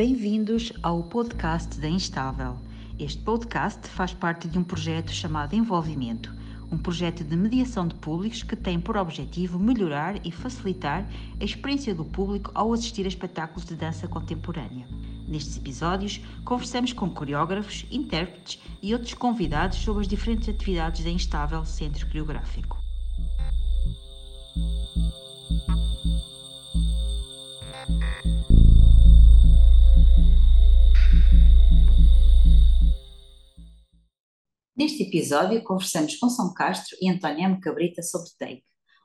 Bem-vindos ao podcast da Instável. Este podcast faz parte de um projeto chamado Envolvimento, um projeto de mediação de públicos que tem por objetivo melhorar e facilitar a experiência do público ao assistir a espetáculos de dança contemporânea. Nestes episódios, conversamos com coreógrafos, intérpretes e outros convidados sobre as diferentes atividades da Instável Centro Coreográfico. Neste episódio, conversamos com São Castro e António M. Cabrita sobre Take,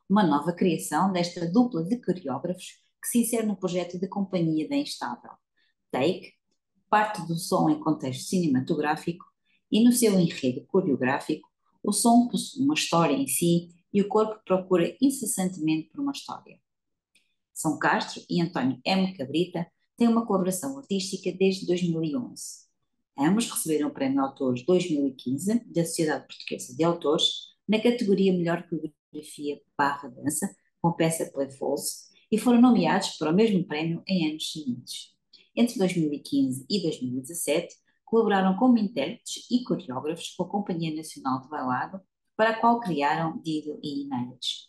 uma nova criação desta dupla de coreógrafos que se insere no projeto de companhia da Instável. Take parte do som em contexto cinematográfico e no seu enredo coreográfico, o som possui uma história em si e o corpo procura incessantemente por uma história. São Castro e António M. Cabrita têm uma colaboração artística desde 2011 Ambos receberam o Prémio Autores 2015 da Sociedade Portuguesa de Autores na categoria Melhor Coreografia barra Dança, com peça Playfuls, e foram nomeados para o mesmo prémio em anos seguintes. Entre 2015 e 2017, colaboraram como intérpretes e coreógrafos com a Companhia Nacional de Bailado, para a qual criaram Dido e Inês.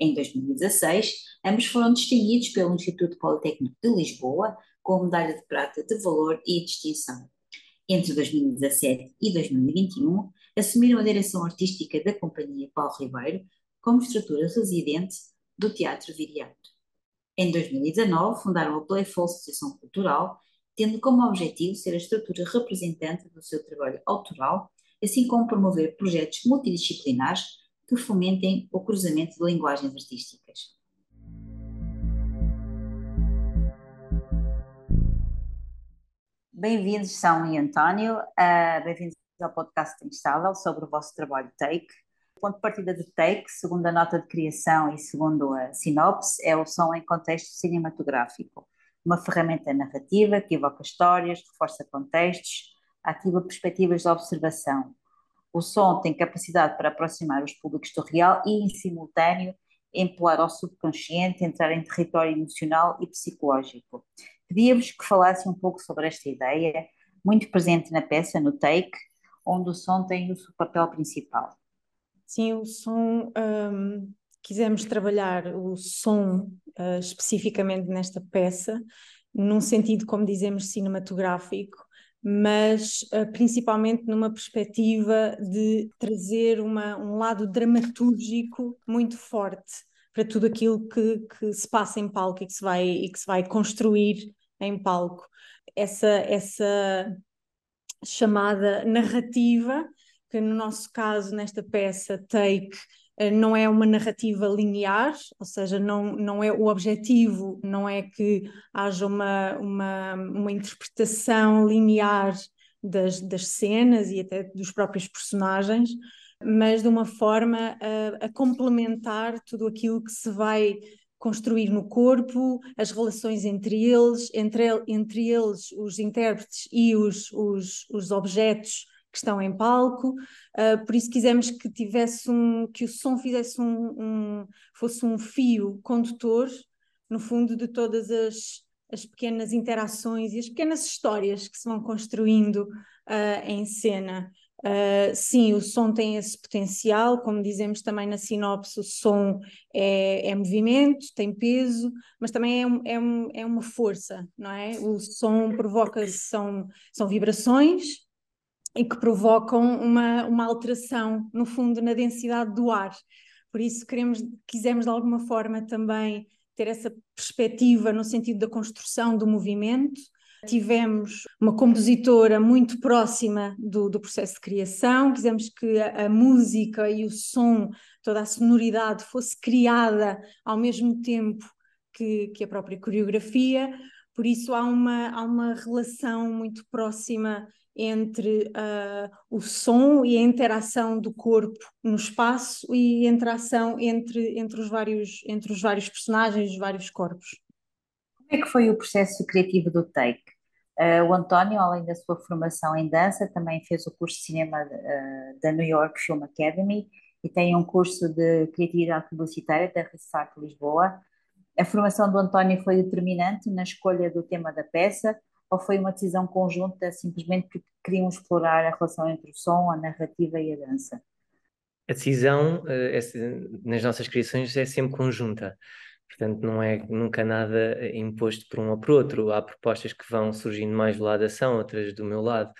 Em 2016, ambos foram distinguidos pelo Instituto Politécnico de Lisboa com a medalha de prata de valor e distinção entre 2017 e 2021, assumiram a direção artística da Companhia Paulo Ribeiro como estrutura residente do Teatro Viriato. Em 2019, fundaram a Playful Associação Cultural, tendo como objetivo ser a estrutura representante do seu trabalho autoral, assim como promover projetos multidisciplinares que fomentem o cruzamento de linguagens artísticas. Bem-vindos, São e António. Uh, Bem-vindos ao podcast Instável sobre o vosso trabalho Take. O ponto de partida de Take, segundo a nota de criação e segundo a sinopse, é o som em contexto cinematográfico. Uma ferramenta narrativa que evoca histórias, reforça contextos, ativa perspectivas de observação. O som tem capacidade para aproximar os públicos do real e, em simultâneo, empolar ao subconsciente, entrar em território emocional e psicológico. Pedia-vos que falassem um pouco sobre esta ideia, muito presente na peça, no take, onde o som tem o seu papel principal. Sim, o som, um, quisemos trabalhar o som uh, especificamente nesta peça, num sentido, como dizemos, cinematográfico, mas uh, principalmente numa perspectiva de trazer uma, um lado dramatúrgico muito forte para tudo aquilo que, que se passa em palco e que se vai, e que se vai construir em palco. Essa, essa chamada narrativa, que no nosso caso, nesta peça, Take, eh, não é uma narrativa linear, ou seja, não, não é o objetivo, não é que haja uma, uma, uma interpretação linear das, das cenas e até dos próprios personagens, mas de uma forma a, a complementar tudo aquilo que se vai construir no corpo, as relações entre eles, entre, entre eles os intérpretes e os, os, os objetos que estão em palco, uh, por isso quisemos que tivesse um, que o som fizesse um, um, fosse um fio condutor, no fundo, de todas as, as pequenas interações e as pequenas histórias que se vão construindo uh, em cena. Uh, sim, o som tem esse potencial, como dizemos também na sinopse, o som é, é movimento, tem peso, mas também é, é, é, uma força, não é? O som provoca, são, são vibrações e que provocam uma, uma alteração, no fundo, na densidade do ar. Por isso queremos, quisemos de alguma forma também ter essa perspectiva no sentido da construção do movimento, Tivemos uma compositora muito próxima do, do processo de criação, quisemos que a, a, música e o som, toda a sonoridade fosse criada ao mesmo tempo que, que a própria coreografia, por isso há uma, há uma relação muito próxima entre uh, o som e a interação do corpo no espaço e a interação entre, entre, os, vários, entre os vários personagens, os vários corpos. Como é que foi o processo criativo do take? Uh, o António, além da sua formação em dança, também fez o curso de cinema uh, da New York Film Academy e tem um curso de criatividade publicitária da Restart Lisboa. A formação do António foi determinante na escolha do tema da peça, ou foi uma decisão conjunta simplesmente porque queriam explorar a relação entre o som, a narrativa e a dança? A decisão é, nas nossas criações é sempre conjunta. Portanto, não é nunca nada imposto por um ou por outro. Há propostas que vão surgindo mais do lado da ação, outras do meu lado.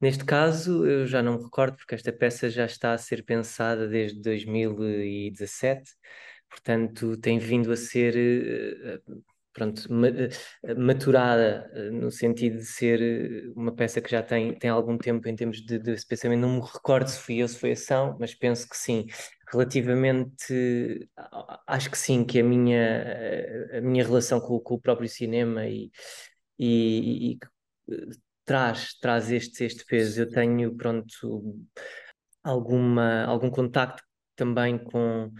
Neste caso, eu já não me recordo, porque esta peça já está a ser pensada desde 2017, portanto, tem vindo a ser eh, pronto, eh, maturada eh, no sentido de ser uma peça que já tem, tem algum tempo em termos de, de pensamento. Não me recordo se fui eu, se foi ação, mas penso que sim. Relativamente, acho que sim, que a minha, a minha relação com, com o próprio cinema e, e, e traz, traz este, este peso. Eu tenho, pronto, alguma, algum contacto também com,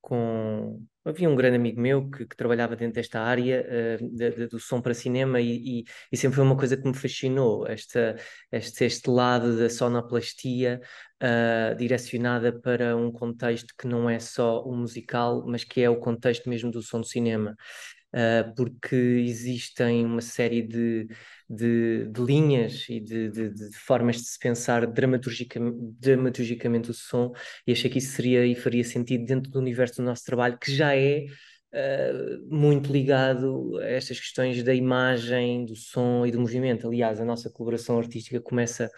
com... Havia um grande amigo meu que, que trabalhava dentro desta área uh, de, de, do som para cinema e, e, e, sempre foi uma coisa que me fascinou, esta, este, este lado da sonoplastia uh, direcionada para um contexto que não é só o musical, mas que é o contexto mesmo do som do cinema. Uh, porque existem uma série de, de, de linhas e de, de, formas de se pensar dramaturgicamente, dramaturgicamente o som, e achei que isso seria e faria sentido dentro do universo do nosso trabalho, que já é uh, muito ligado a estas questões da imagem, do som e do movimento. Aliás, a nossa colaboração artística começa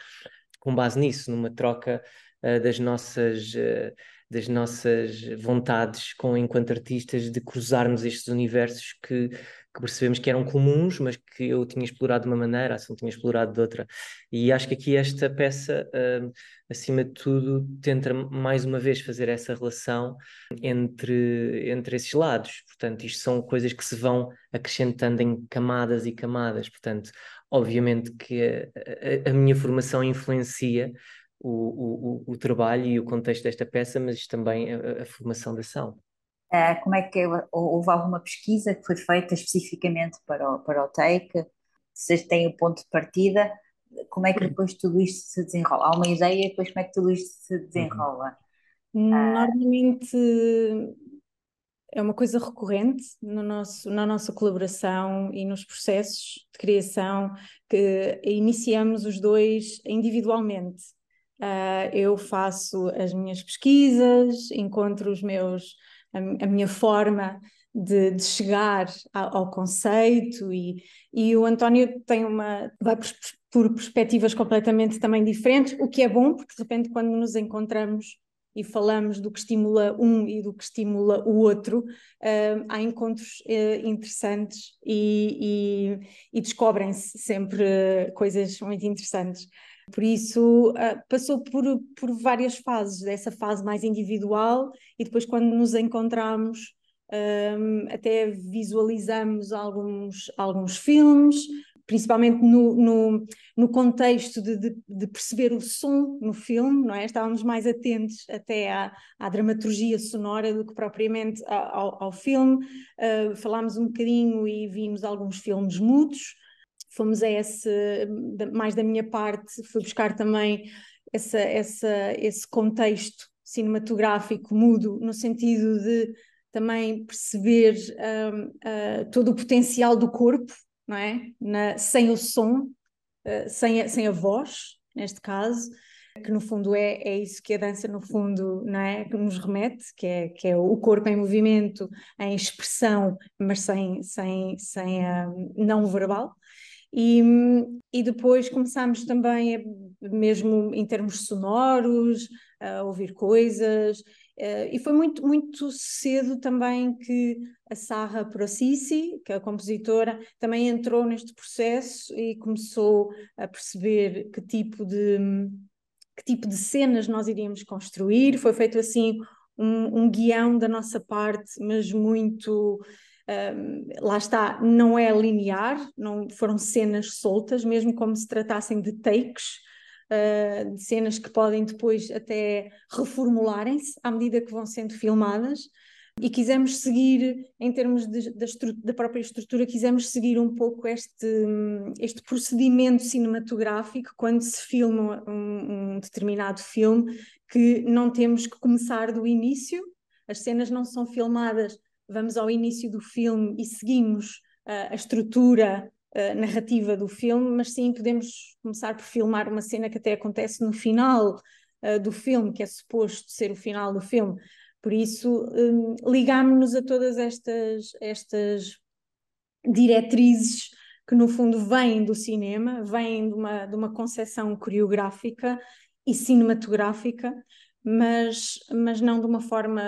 com base nisso, numa troca uh, das nossas. Uh, das nossas vontades com enquanto artistas de cruzarmos estes universos que, que percebemos que eram comuns, mas que eu tinha explorado de uma maneira, a Ação tinha explorado de outra. E acho que aqui esta peça, uh, acima de tudo, tenta mais uma vez fazer essa relação entre, entre esses lados. Portanto, isto são coisas que se vão acrescentando em camadas e camadas. Portanto, obviamente que a, a, a minha formação influencia o, o, o, trabalho e o contexto desta peça, mas também a, a formação da ação. Uh, como é que houve alguma pesquisa que foi feita especificamente para o, para o Take? Vocês têm o ponto de partida, como é que depois tudo isto se desenrola? Há uma ideia, depois como é que tudo isto se desenrola? Uhum. Normalmente é uma coisa recorrente no nosso, na nossa colaboração e nos processos de criação que iniciamos os dois individualmente. Uh, eu faço as minhas pesquisas, encontro os meus a, a minha forma de, de chegar ao, ao conceito e, e o António tem uma vai por, por, perspectivas completamente também diferentes, o que é bom porque de repente quando nos encontramos e falamos do que estimula um e do que estimula o outro, uh, há encontros uh, interessantes e, e, e descobrem-se sempre coisas muito interessantes. Por isso, uh, passou por, por várias fases, dessa fase mais individual, e depois, quando nos encontramos, um, até visualizamos alguns, alguns filmes, principalmente no, no, no contexto de, de, de, perceber o som no filme, não é? Estávamos mais atentos até à, à dramaturgia sonora do que propriamente ao, ao filme. Uh, falámos um bocadinho e vimos alguns filmes mudos fomos a esse, mais da minha parte, fui buscar também essa, essa, esse contexto cinematográfico mudo, no sentido de também perceber uh, todo o potencial do corpo, não é? Na, sem o som, uh, sem, a, sem a voz, neste caso, que no fundo é, é isso que a dança no fundo não é que nos remete que é que é o corpo em movimento em expressão mas sem sem sem um, não verbal e, e depois começámos também, a, mesmo em termos sonoros, a ouvir coisas, Uh, e foi muito, muito cedo também que a Sarra Procisi, que é a compositora, também entrou neste processo e começou a perceber que tipo de, que tipo de cenas nós iríamos construir. Foi feito assim um, um guião da nossa parte, mas muito um, lá está, não é linear, não foram cenas soltas, mesmo como se tratassem de takes, uh, de cenas que podem depois até reformularem-se à medida que vão sendo filmadas. E quisemos seguir, em termos de, da, da, própria estrutura, quisemos seguir um pouco este, este procedimento cinematográfico quando se filma um, um determinado filme, que não temos que começar do início, as cenas não são filmadas vamos ao início do filme e seguimos uh, a estrutura uh, narrativa do filme, mas sim podemos começar por filmar uma cena que até acontece no final uh, do filme, que é suposto ser o final do filme. Por isso, um, ligámos-nos a todas estas, estas diretrizes que no fundo vêm do cinema, vêm de uma, de uma concepção coreográfica e cinematográfica, mas, mas não de uma forma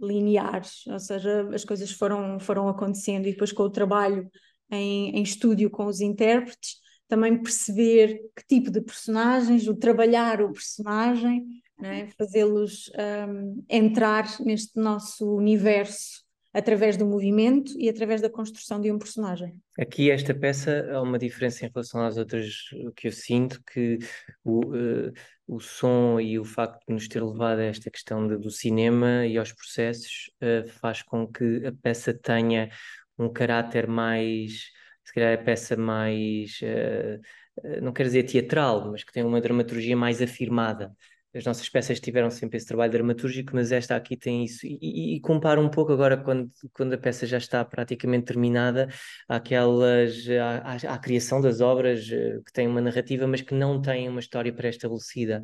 linear, ou seja, as coisas foram, foram acontecendo e depois com o trabalho em, em estúdio com os intérpretes, também perceber que tipo de personagens, o trabalhar o personagem, né? fazê-los um, entrar neste nosso universo através do movimento e através da construção de um personagem. Aqui esta peça há uma diferença em relação às outras que eu sinto que o, uh, o som e o facto de nos ter levado a esta questão de, do cinema e aos processos uh, faz com que a peça tenha um caráter mais, se calhar a peça mais, uh, não quero dizer teatral, mas que tem uma dramaturgia mais afirmada as nossas peças tiveram sempre esse trabalho dramatúrgico, mas esta aqui tem isso. E, e, e compara um pouco agora, quando, quando a peça já está praticamente terminada, àquelas, à, à, à criação das obras eh, que têm uma narrativa, mas que não têm uma história pré-estabelecida.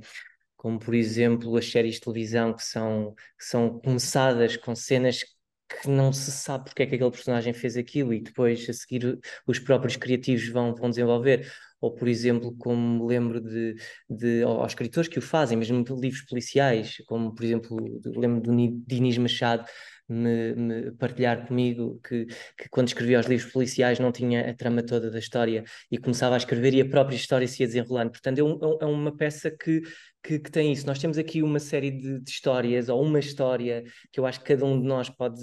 Como, por exemplo, as séries de televisão que são, que são começadas com cenas que não se sabe porque é que aquele personagem fez aquilo e depois a seguir os próprios criativos vão, vão desenvolver ou por exemplo, como me lembro de, de aos escritores que o fazem, mesmo livros policiais, como por exemplo, lembro do Dinis Machado me, me, partilhar comigo que, que quando escrevia os livros policiais não tinha a trama toda da história e começava a escrever e a própria história se ia desenrolando. Portanto, é, um, é, é uma peça que que, que, tem isso. Nós temos aqui uma série de, de, histórias, ou uma história que eu acho que cada um de nós pode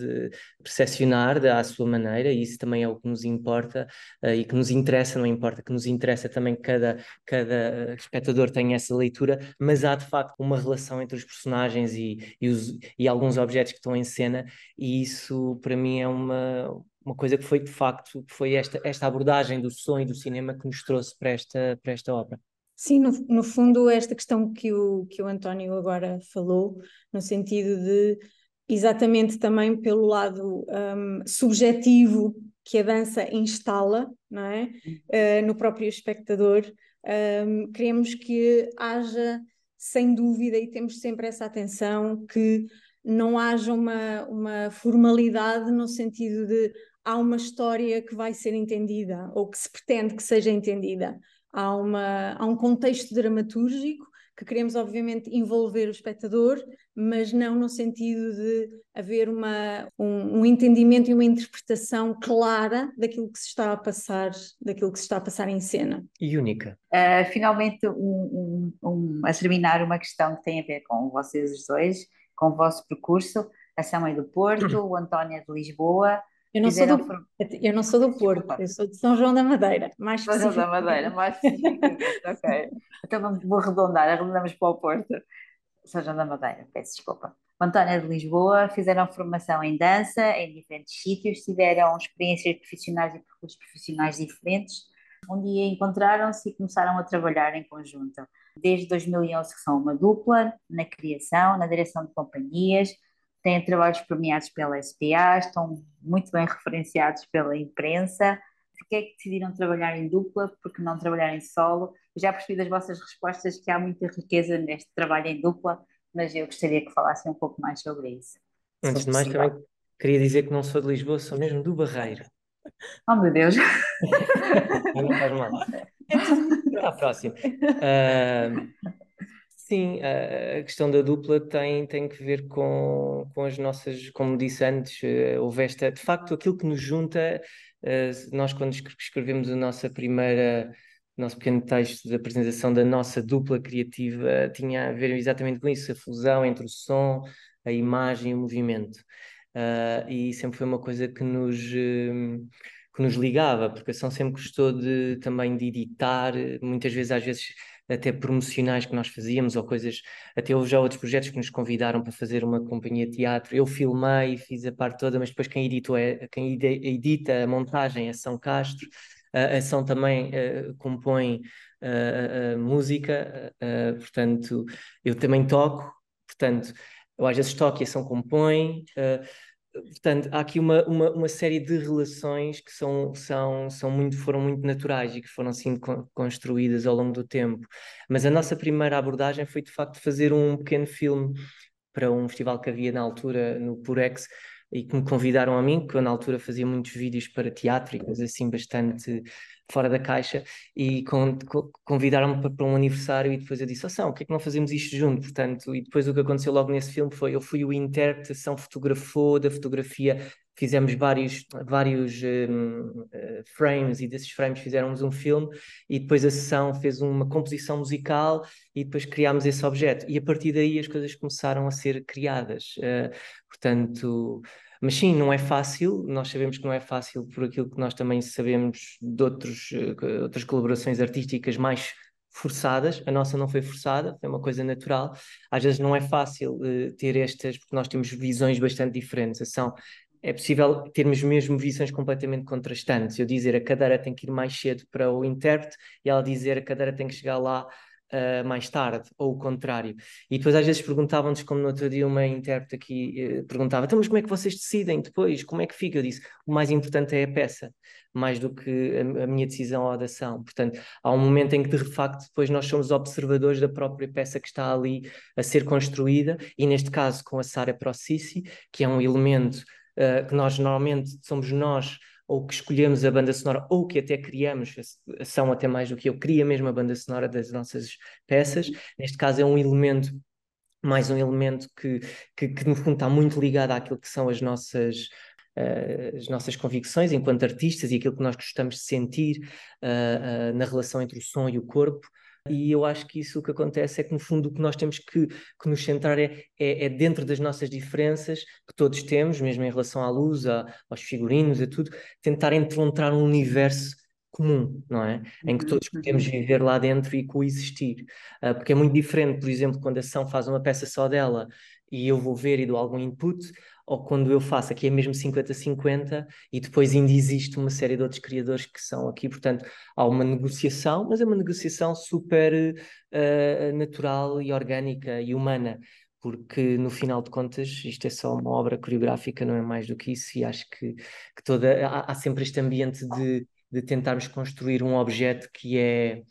percepcionar à sua maneira, e isso também é o que nos importa uh, e que nos interessa, não importa, que nos interessa também que cada, cada espectador tenha essa leitura, mas há de facto uma relação entre os personagens e, e, os, e alguns objetos que estão em cena, e isso para mim é uma. Uma coisa que foi de facto, foi esta, esta abordagem do som e do cinema que nos trouxe para esta, para esta obra. Sim, no, no fundo, esta questão que o, que o António agora falou, no sentido de exatamente também pelo lado um, subjetivo que a dança instala não é? Uh, no próprio espectador, um, queremos que haja, sem dúvida, e temos sempre essa atenção, que não haja uma, uma formalidade no sentido de há uma história que vai ser entendida ou que se pretende que seja entendida há, uma, há um contexto dramatúrgico que queremos, obviamente, envolver o espectador, mas não no sentido de haver uma, um, um, entendimento e uma interpretação clara daquilo que se está a passar, daquilo que se está a passar em cena. E única. Uh, finalmente, um, um, a terminar, uma questão que tem a ver com vocês os dois, com o vosso percurso. A São é do Porto, o António é de Lisboa. Eu não, sou do, eu não sou do Porto, eu sou de São João da Madeira, mais São João da Madeira, mais ok. Então vou arredondar, arredondamos para o Porto. São João da Madeira, peço desculpa. O António é de Lisboa, fizeram formação em dança em diferentes sítios, tiveram experiências profissionais e percursos profissionais diferentes. Um dia encontraram-se e começaram a trabalhar em conjunto. Desde 2011 que são uma dupla, na criação, na direção de companhias, têm trabalhos premiados pela SPA, estão muito bem referenciados pela imprensa. Por que é que decidiram trabalhar em dupla? Porque não trabalhar em solo? Eu já percebi das vossas respostas que há muita riqueza neste trabalho em dupla, mas eu gostaria que falassem um pouco mais sobre isso. Antes de mais, também queria dizer que não sou de Lisboa, sou mesmo do Barreiro. Oh, meu Deus! não faz mal. Até à próxima. Uh, Sim, a questão da dupla tem, tem que ver com, com as nossas, como disse antes, uh, houve esta, de facto, aquilo que nos junta, uh, nós quando escrevemos a nossa primeira, nosso pequeno texto de apresentação da nossa dupla criativa, tinha a ver exatamente com isso, a fusão entre o som, a imagem e o movimento. Uh, e sempre foi uma coisa que nos, que nos ligava, porque a São sempre gostou de, também de editar, muitas vezes, às vezes até promocionais que nós fazíamos, ou coisas, até houve já outros projetos que nos convidaram para fazer uma companhia de teatro. Eu filmei, fiz a parte toda, mas depois quem editou é quem edita a montagem é São Castro. A São também uh, compõe uh, música, uh, portanto, eu também toco, portanto, eu às vezes toco e a São compõe. Portanto, há aqui uma, uma, uma, série de relações que são, são, são muito, foram muito naturais e que foram sendo construídas ao longo do tempo. Mas a nossa primeira abordagem foi de facto fazer um pequeno filme para um festival que havia na altura no Purex e que me convidaram a mim, que eu na altura fazia muitos vídeos para teátricos, assim, bastante fora da caixa, e con convidaram-me para, um aniversário e depois eu disse, ação, oh, o que é que não fazemos isto junto? Portanto, e depois o que aconteceu logo nesse filme foi, eu fui o intérprete, sessão fotografou da fotografia, fizemos vários, vários um, uh, eh, frames e desses frames fizemos um filme e depois a sessão fez uma composição musical e depois criámos esse objeto e a partir daí as coisas começaram a ser criadas. Uh, portanto, mas sim, não é fácil, nós sabemos que não é fácil por aquilo que nós também sabemos de outros, uh, outras colaborações artísticas mais forçadas, a nossa não foi forçada, foi uma coisa natural. Às vezes não é fácil uh, ter estas, porque nós temos visões bastante diferentes. Ação é possível termos mesmo visões completamente contrastantes. Eu dizer a cadeira tem que ir mais cedo para o intérprete e ela dizer a cadeira tem que chegar lá uh, mais tarde, ou o contrário. E depois às vezes perguntavam-nos, como no outro dia uma intérprete aqui uh, perguntava, então mas como é que vocês decidem depois? Como é que fica? Eu disse, o mais importante é a peça, mais do que a, a minha decisão ou a ação. Portanto, há um momento em que de facto depois nós somos observadores da própria peça que está ali a ser construída, e neste caso com a Sara Processi, que é um elemento uh, que nós normalmente somos nós ou que escolhemos a banda sonora, ou que até criamos, são até mais do que eu, cria mesmo a banda sonora das nossas peças. Neste caso é um elemento, mais um elemento que, que, que no fundo está muito ligado àquilo que são as nossas, uh, as nossas convicções enquanto artistas e aquilo que nós gostamos de sentir uh, uh, na relação entre o som e o corpo. E eu acho que isso o que acontece é que, no fundo, o que nós temos que, que nos centrar é, é, é, dentro das nossas diferenças que todos temos, mesmo em relação à luz, a, aos figurinos, a tudo, tentar encontrar um universo comum, não é? Em que todos podemos uhum. viver lá dentro e coexistir. Uh, porque é muito diferente, por exemplo, quando a ação faz uma peça só dela e eu vou ver e dou algum input, ou quando eu faço aqui é mesmo 50-50 e depois ainda existe uma série de outros criadores que são aqui, portanto há uma negociação, mas é uma negociação super uh, natural e orgânica e humana, porque no final de contas isto é só uma obra coreográfica, não é mais do que isso, e acho que, que toda, há, há sempre este ambiente de, de tentarmos construir um objeto que é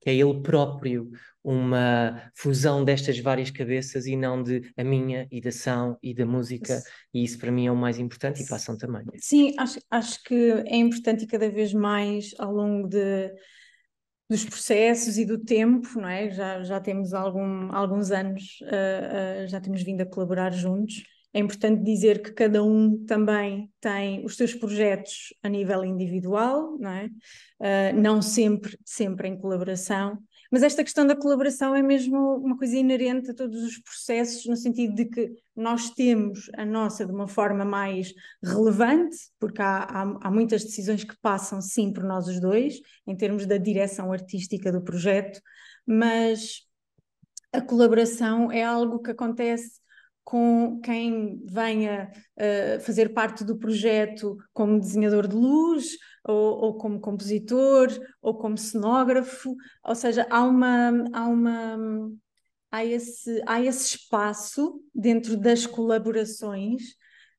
que é ele próprio uma fusão destas várias cabeças e não de a minha e da ação e da música, e isso para mim é o mais importante e ação também. Sim, acho, acho que é importante e cada vez mais ao longo de, dos processos e do tempo, não é? Já, já temos algum, alguns anos, uh, uh, já temos vindo a colaborar juntos. É importante dizer que cada um também tem os seus projetos a nível individual, não é? Uh, não sempre, sempre em colaboração, mas esta questão da colaboração é mesmo uma coisa inerente a todos os processos, no sentido de que nós temos a nossa de uma forma mais relevante, porque há, há, há muitas decisões que passam sim por nós os dois, em termos da direção artística do projeto, mas a colaboração é algo que acontece com quem venha uh, fazer parte do projeto como desenhador de luz, ou, ou, como compositor, ou como cenógrafo, ou seja, há uma. Há uma há esse, há esse espaço dentro das colaborações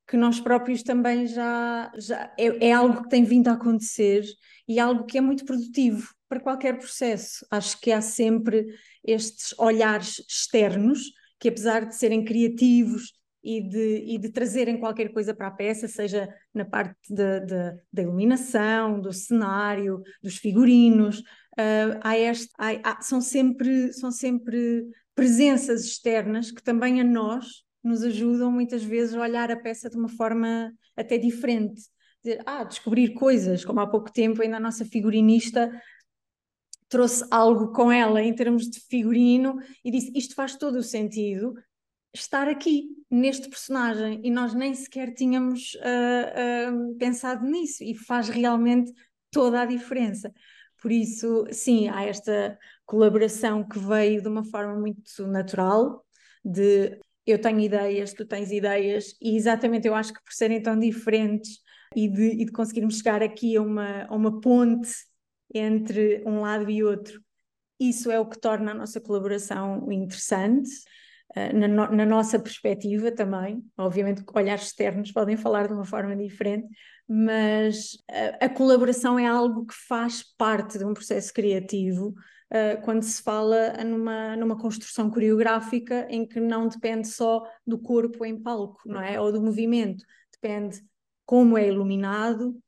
que nós próprios também já, já é, é algo que tem vindo a acontecer e algo que é muito produtivo para qualquer processo. Acho que há sempre estes olhares externos que apesar de serem criativos e de, e de trazerem qualquer coisa para a peça, seja na parte de, de, da iluminação, do cenário, dos figurinos, uh, há este, há, há, são, sempre, são sempre presenças externas que também a nós nos ajudam muitas vezes a olhar a peça de uma forma até diferente. Dizer, ah, descobrir coisas, como há pouco tempo ainda a nossa figurinista trouxe algo com ela em termos de figurino e disse: Isto faz todo o sentido estar aqui neste personagem e nós nem sequer tínhamos uh, uh, pensado nisso e faz realmente toda a diferença. Por isso, sim, há esta colaboração que veio de uma forma muito natural, de eu tenho ideias, tu tens ideias, e exatamente eu acho que por serem tão diferentes e de, e de conseguirmos chegar aqui a uma, a uma ponte entre um lado e outro. Isso é o que torna a nossa colaboração interessante. uh, na, no, na, nossa perspectiva também. Obviamente, olhares externos podem falar de uma forma diferente, mas a, a colaboração é algo que faz parte de um processo criativo. Uh, quando se fala numa, numa construção coreográfica em que não depende só do corpo em palco, não é? Ou do movimento, depende como é iluminado,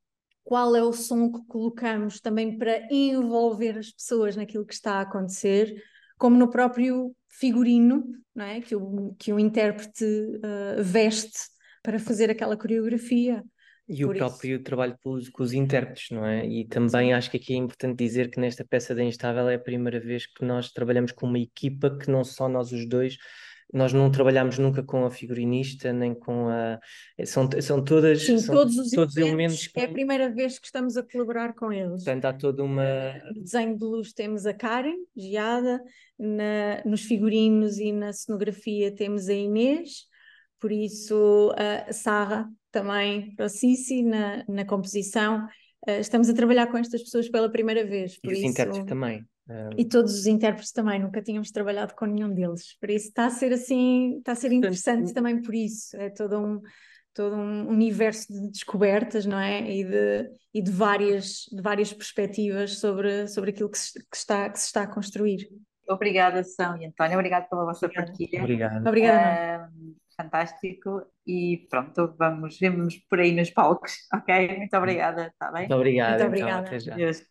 qual é o som que colocamos também para envolver as pessoas naquilo que está a acontecer, como no próprio figurino não é? que, o, que o intérprete uh, veste para fazer aquela coreografia. E Por o próprio isso. trabalho com os, com os, intérpretes, não é? E também acho que aqui é importante dizer que nesta peça da Instável é a primeira vez que nós trabalhamos com uma equipa que não só nós os dois, nós não trabalhamos nunca com a figurinista, nem com a. São, são todas. Sim, são todos os todos elementos. É a primeira vez que estamos a colaborar com eles. Portanto, há toda uma. No desenho de luz temos a Karen, Giada, na, nos figurinos e na cenografia temos a Inês, por isso a Sarra também, para o Cici, na, na composição. Uh, estamos a trabalhar com estas pessoas pela primeira vez. e os isso... intérpretes também. E todos os intérpretes também, nunca tínhamos trabalhado com nenhum deles. Por isso está a ser assim, está a ser interessante também por isso. É todo um, todo um universo de descobertas, não é? E de, e de, várias, de várias perspectivas sobre, sobre aquilo que se, que, está, que se está a construir. Obrigada, São e António, obrigada pela vossa partilha. Obrigado. Obrigada. Uh, fantástico e pronto, vamos, vemos por aí nos palcos, ok? Muito obrigada, está bem? Muito obrigada. Muito então, obrigada. Então,